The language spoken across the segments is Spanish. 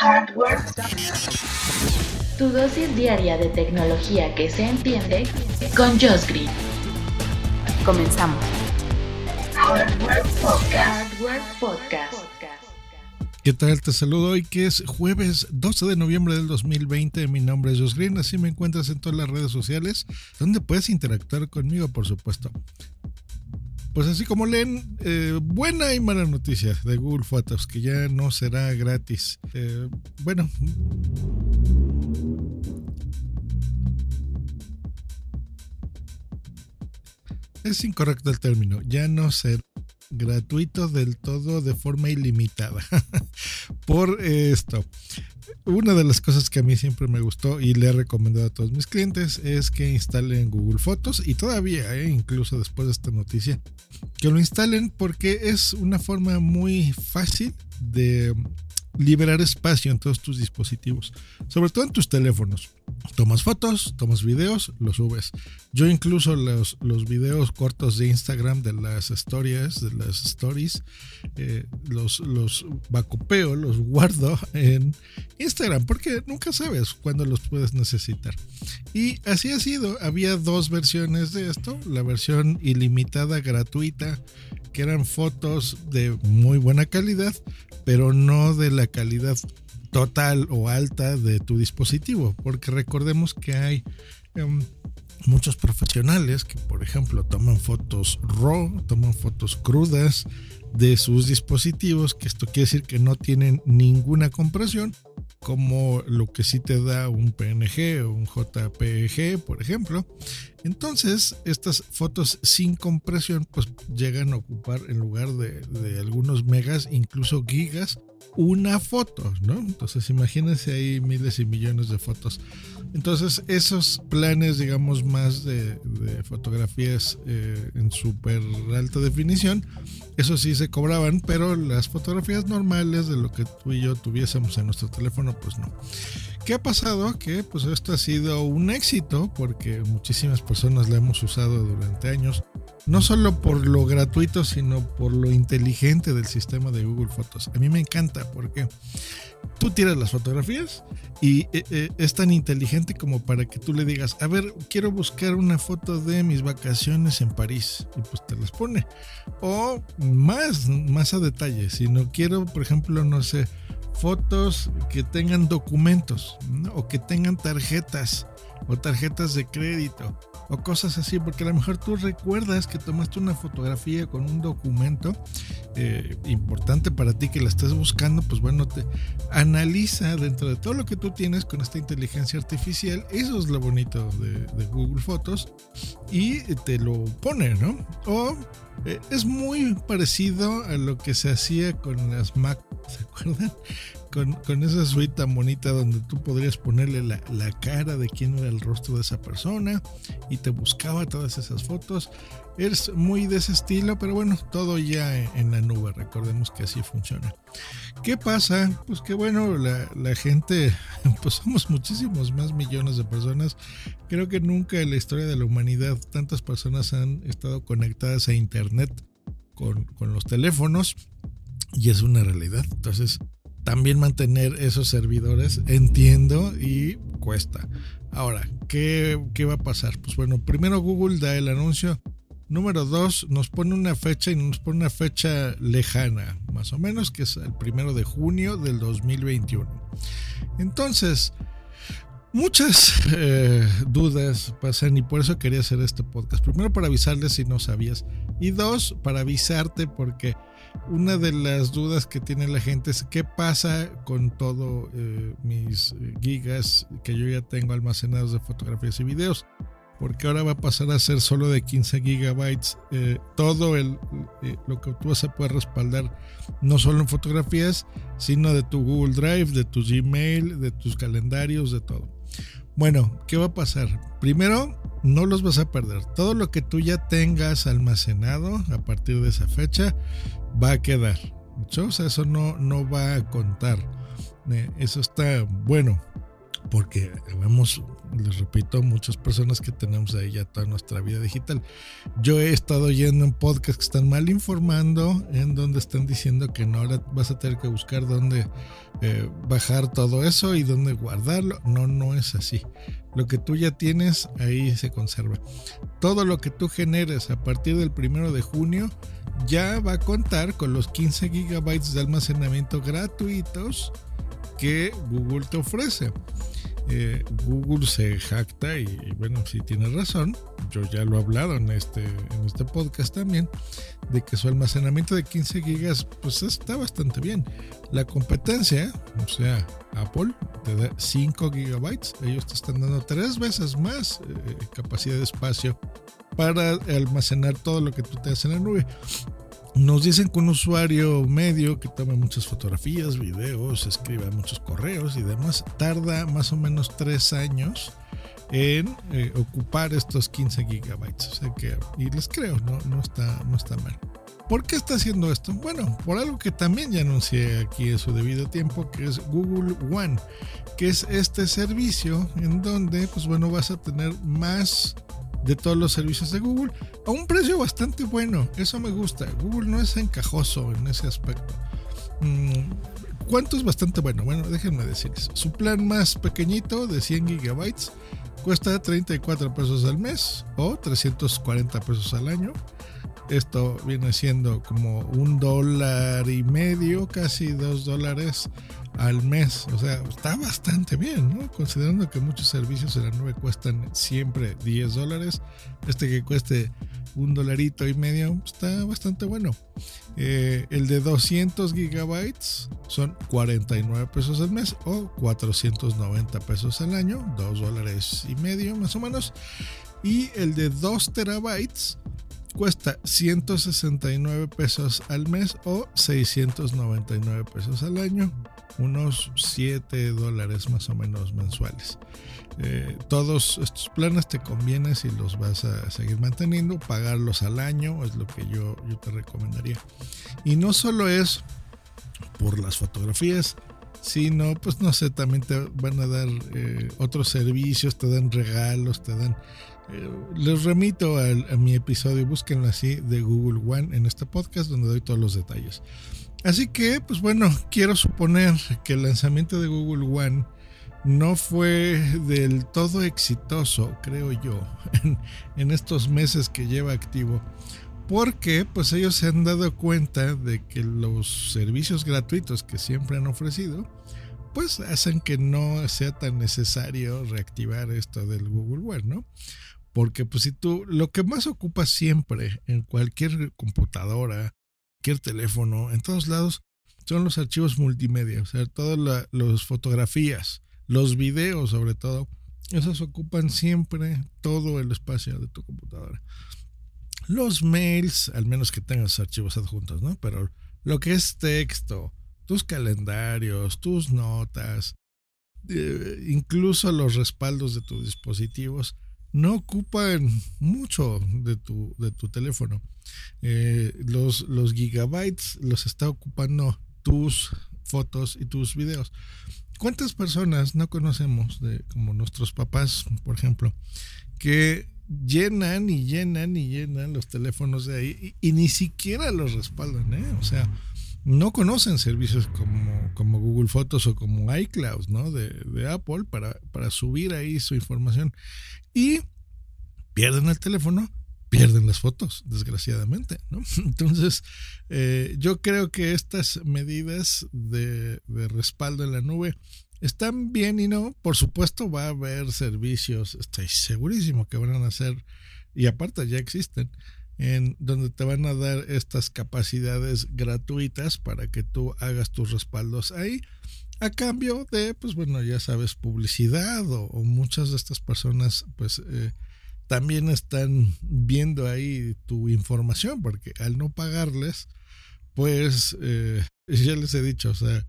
Hardware. Tu dosis diaria de tecnología que se entiende con Josh Green. Comenzamos. Hardware Podcast. Hardware Podcast. ¿Qué tal? Te saludo hoy que es jueves 12 de noviembre del 2020. Mi nombre es Josh Green, así me encuentras en todas las redes sociales donde puedes interactuar conmigo, por supuesto. Pues así como leen, eh, buena y mala noticia de Google Photos, que ya no será gratis. Eh, bueno. Es incorrecto el término, ya no será gratuito del todo de forma ilimitada. Por esto, una de las cosas que a mí siempre me gustó y le he recomendado a todos mis clientes es que instalen Google Fotos y todavía, eh, incluso después de esta noticia, que lo instalen porque es una forma muy fácil de liberar espacio en todos tus dispositivos, sobre todo en tus teléfonos. Tomas fotos, tomas videos, los subes. Yo incluso los, los videos cortos de Instagram de las historias, de las stories, eh, los, los los guardo en Instagram, porque nunca sabes cuándo los puedes necesitar. Y así ha sido. Había dos versiones de esto, la versión ilimitada gratuita, que eran fotos de muy buena calidad, pero no de la calidad total o alta de tu dispositivo, porque recordemos que hay em, muchos profesionales que, por ejemplo, toman fotos RAW, toman fotos crudas de sus dispositivos, que esto quiere decir que no tienen ninguna compresión, como lo que sí te da un PNG o un JPG, por ejemplo. Entonces, estas fotos sin compresión, pues llegan a ocupar en lugar de, de algunos megas, incluso gigas, una foto, ¿no? Entonces, imagínense ahí miles y millones de fotos. Entonces, esos planes, digamos, más de, fotografías eh, en súper alta definición, eso sí se cobraban, pero las fotografías normales de lo que tú y yo tuviésemos en nuestro teléfono, pues no. ¿Qué ha pasado? Que pues esto ha sido un éxito porque muchísimas personas la hemos usado durante años, no solo por lo gratuito, sino por lo inteligente del sistema de Google Fotos. A mí me encanta porque tú tiras las fotografías y eh, eh, es tan inteligente como para que tú le digas, a ver, quiero buscar una foto de mis vacaciones en París y pues te las pone. O más, más a detalle, si no quiero, por ejemplo, no sé, fotos que tengan documentos o que tengan tarjetas o tarjetas de crédito o cosas así, porque a lo mejor tú recuerdas que tomaste una fotografía con un documento eh, importante para ti que la estás buscando, pues bueno, te analiza dentro de todo lo que tú tienes con esta inteligencia artificial, eso es lo bonito de, Google Fotos, y te lo pone, ¿no? O eh, es muy parecido a lo que se hacía con las Mac, ¿se acuerdan? Con, esa suite tan bonita donde tú podrías ponerle la, cara de quién era el rostro de esa persona y te buscaba todas esas fotos. Es muy de ese estilo, pero bueno, todo ya en la nube, recordemos que así funciona. ¿Qué pasa? Pues que bueno, la, gente, pues somos muchísimos más millones de personas. Creo que nunca en la historia de la humanidad tantas personas han estado conectadas a Internet con los teléfonos y es una realidad. Entonces, también mantener esos servidores, entiendo, y cuesta. Ahora, ¿qué, ¿qué, va a pasar? Pues bueno, primero Google da el anuncio. Número dos, nos pone una fecha y nos pone una fecha lejana, más o menos, que es el primero de junio del 2021. Entonces, muchas eh, dudas pasan y por eso quería hacer este podcast. Primero para avisarles si no sabías y dos para avisarte porque una de las dudas que tiene la gente es qué pasa con todo eh, mis gigas que yo ya tengo almacenados de fotografías y videos. Porque ahora va a pasar a ser solo de 15 gigabytes eh, todo el, eh, lo que tú vas a poder respaldar, no solo en fotografías, sino de tu Google Drive, de tu Gmail, de tus calendarios, de todo. Bueno, ¿qué va a pasar? Primero, no los vas a perder. Todo lo que tú ya tengas almacenado a partir de esa fecha va a quedar. O sea, eso no, no va a contar. Eh, eso está bueno. Porque vemos, les repito, muchas personas que tenemos ahí ya toda nuestra vida digital. Yo he estado yendo en podcasts que están mal informando, en donde están diciendo que no, ahora vas a tener que buscar dónde eh, bajar todo eso y dónde guardarlo. No, no es así. Lo que tú ya tienes ahí se conserva. Todo lo que tú generes a partir del primero de junio ya va a contar con los 15 gigabytes de almacenamiento gratuitos que Google te ofrece. Eh, Google se jacta y, bueno, si tiene razón, yo ya lo he hablado en este, en este podcast también, de que su almacenamiento de 15 gigas pues está bastante bien. La competencia, o sea, Apple te da 5 gigabytes, ellos te están dando tres veces más eh, capacidad de espacio para almacenar todo lo que tú te haces en la nube. Nos dicen que un usuario medio que toma muchas fotografías, videos, escribe muchos correos y demás, tarda más o menos tres años en eh, ocupar estos 15 gigabytes. O sea que, y les creo, no, no, está, no está mal. ¿Por qué está haciendo esto? Bueno, por algo que también ya anuncié aquí en su debido tiempo, que es Google One, que es este servicio en donde, pues bueno, vas a tener más de todos los servicios de Google a un precio bastante bueno. Eso me gusta. Google no es encajoso en ese aspecto. Mm, ¿Cuánto es bastante bueno? Bueno, déjenme decirles. Su plan más pequeñito de 100 gigabytes cuesta 34 pesos al mes o 340 pesos al año. Esto viene siendo como un dólar y medio, casi dos dólares al mes. O sea, está bastante bien, ¿no? Considerando que muchos servicios en la nube cuestan siempre 10 dólares. Este que cueste un dolarito y medio está bastante bueno. Eh, el de 200 gigabytes son 49 pesos al mes o 490 pesos al año, 2 dólares y medio más o menos. Y el de 2 terabytes cuesta 169 pesos al mes o 699 pesos al año, unos 7 dólares más o menos mensuales. Eh, todos estos planes te conviene si los vas a seguir manteniendo, pagarlos al año es lo que yo, yo te recomendaría. Y no solo es por las fotografías, sino pues no sé, también te van a dar eh, otros servicios, te dan regalos, te dan eh, les remito a, mi episodio, búsquenlo así, de Google One en este podcast donde doy todos los detalles. Así que, pues bueno, quiero suponer que el lanzamiento de Google One no fue del todo exitoso, creo yo, en, estos meses que lleva activo. Porque pues ellos se han dado cuenta de que los servicios gratuitos que siempre han ofrecido, pues hacen que no sea tan necesario reactivar esto del Google One, ¿no? Porque pues si tú lo que más ocupas siempre en cualquier computadora, cualquier teléfono, en todos lados, son los archivos multimedia, o sea, todas las fotografías, los videos sobre todo, esos ocupan siempre todo el espacio de tu computadora. Los mails, al menos que tengas archivos adjuntos, ¿no? Pero lo que es texto, tus calendarios, tus notas, eh, incluso los respaldos de tus dispositivos, no ocupan mucho de tu, de tu teléfono. Eh, los, los gigabytes los está ocupando tus fotos y tus videos. ¿Cuántas personas no conocemos, de, como nuestros papás, por ejemplo, que llenan y llenan y llenan los teléfonos de ahí y, ni siquiera los respaldan? ¿eh? O sea, no conocen servicios como, como Google Fotos o como iCloud, ¿no? De, de Apple para, para subir ahí su información. Y pierden el teléfono, pierden las fotos, desgraciadamente, ¿no? Entonces, eh, yo creo que estas medidas de, de respaldo en la nube están bien y no. Por supuesto, va a haber servicios, estoy segurísimo que van a hacer, y aparte ya existen, en donde te van a dar estas capacidades gratuitas para que tú hagas tus respaldos ahí. A cambio de pues bueno ya sabes publicidad o, muchas de estas personas pues eh, también están viendo ahí tu información porque al no pagarles pues eh, ya les he dicho o sea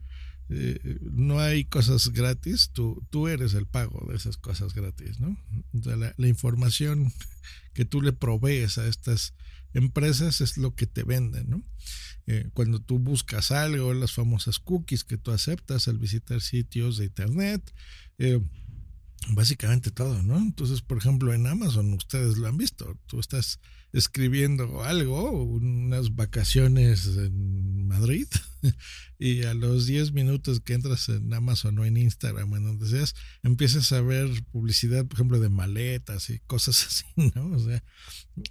eh, no hay cosas gratis, tú, tú eres el pago de esas cosas gratis, ¿no? la, información que tú le provees a estas empresas es lo que te venden, ¿no? Eh, cuando tú buscas algo, las famosas cookies que tú aceptas al visitar sitios de internet, eh, básicamente todo, ¿no? Entonces, por ejemplo, en Amazon, ustedes lo han visto, tú estás escribiendo algo, unas vacaciones en Madrid, y a los 10 minutos que entras en Amazon o en Instagram o en donde seas, empiezas a ver publicidad, por ejemplo, de maletas y cosas así, ¿no? O sea,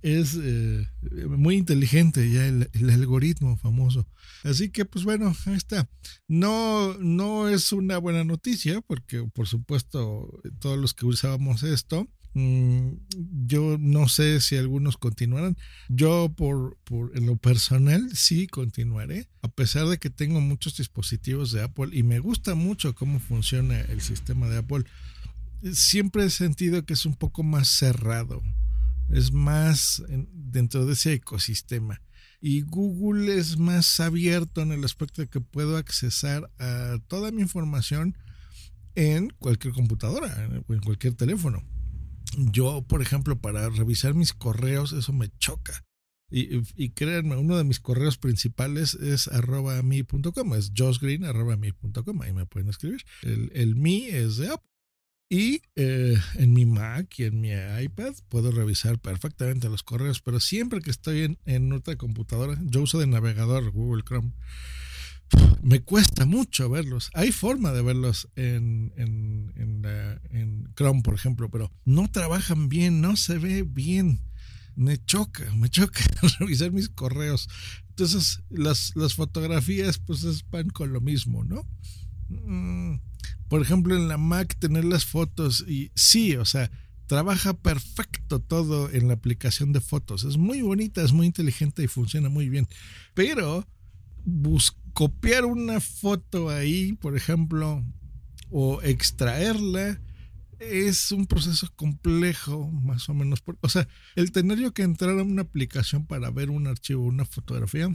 es eh, muy inteligente ya el, el, algoritmo famoso. Así que, pues bueno, ahí está. No, no es una buena noticia, porque por supuesto, todos los que usábamos esto, Mm, yo no sé si algunos continuarán. Yo por, por, en lo personal sí continuaré, a pesar de que tengo muchos dispositivos de Apple y me gusta mucho cómo funciona el sistema de Apple. Siempre he sentido que es un poco más cerrado, es más dentro de ese ecosistema. Y Google es más abierto en el aspecto de que puedo accesar a toda mi información en cualquier computadora en cualquier teléfono yo, por ejemplo, para revisar mis correos, eso me choca. Y, y créanme, uno de mis correos principales es arroba mi.com, es josgreen arroba mi.com, ahí me pueden escribir. El, el mi es de Apple. Y eh, en mi Mac y en mi iPad puedo revisar perfectamente los correos, pero siempre que estoy en, en otra computadora, yo uso de navegador Google Chrome me cuesta mucho verlos. Hay forma de verlos en, en, en, Chrome, por ejemplo, pero no trabajan bien, no se ve bien. Me choca, me choca revisar mis correos. Entonces, las, las fotografías, pues es pan con lo mismo, ¿no? Mm, por ejemplo, en la Mac tener las fotos y sí, o sea, trabaja perfecto todo en la aplicación de fotos. Es muy bonita, es muy inteligente y funciona muy bien. Pero copiar una foto ahí, por ejemplo, o extraerla, es un proceso complejo, más o menos. o sea, el tener yo que entrar a una aplicación para ver un archivo, una fotografía,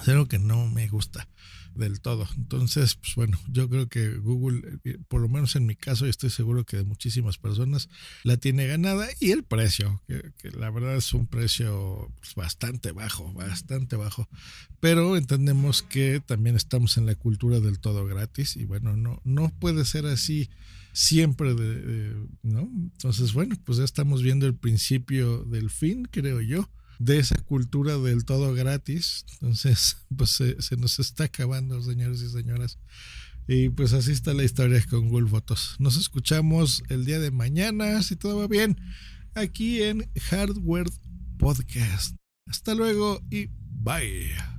es algo que no me gusta del todo. Entonces, pues bueno, yo creo que Google, eh, por lo menos en mi caso, y estoy seguro que de muchísimas personas, la tiene ganada y el precio, que, la verdad es un precio pues, bastante bajo, bastante bajo. Pero entendemos que también estamos en la cultura del todo gratis y bueno, no, no puede ser así siempre, de, ¿no? Entonces, bueno, pues ya estamos viendo el principio del fin, creo yo de esa cultura del todo gratis. Entonces, pues se, nos está acabando, señores y señoras. Y pues así está la historia con Google Fotos. Nos escuchamos el día de mañana, si todo va bien, aquí en Hardware Podcast. Hasta luego y bye.